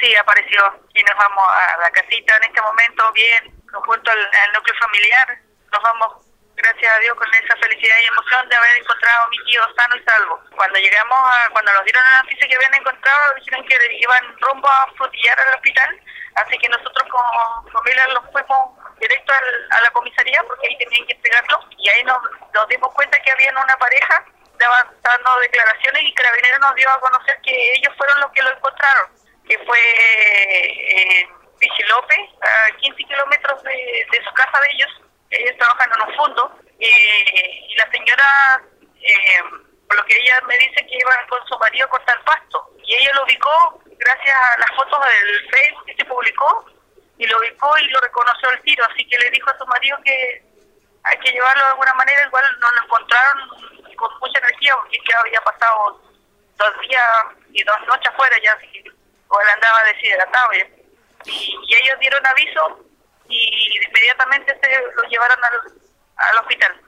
sí apareció y nos vamos a la casita en este momento bien, junto al, al núcleo familiar. Nos vamos gracias a Dios, con esa felicidad y emoción de haber encontrado a mi tío sano y salvo. Cuando llegamos, a, cuando nos dieron la noticia que habían encontrado, dijeron que iban rumbo a frutillar al hospital, así que nosotros como familia los fuimos directo a la comisaría porque ahí tenían que entregarlo y ahí nos, nos dimos cuenta que había una pareja dando declaraciones y Carabinero nos dio a conocer que ellos fueron los que lo encontraron, que fue eh, López, a 15 kilómetros de, de su casa de ellos, ellos trabajan en un fondo eh, y la señora, eh, por lo que ella me dice que iba con su marido a cortar pasto. Y ella lo ubicó gracias a las fotos del Facebook que se publicó y lo ubicó y lo reconoció el tiro, así que le dijo a su marido que hay que llevarlo de alguna manera, igual no lo encontraron con mucha energía porque ya había pasado dos días y dos noches afuera ya, así que deshidratado y ellos dieron aviso y inmediatamente se lo llevaron al, al hospital.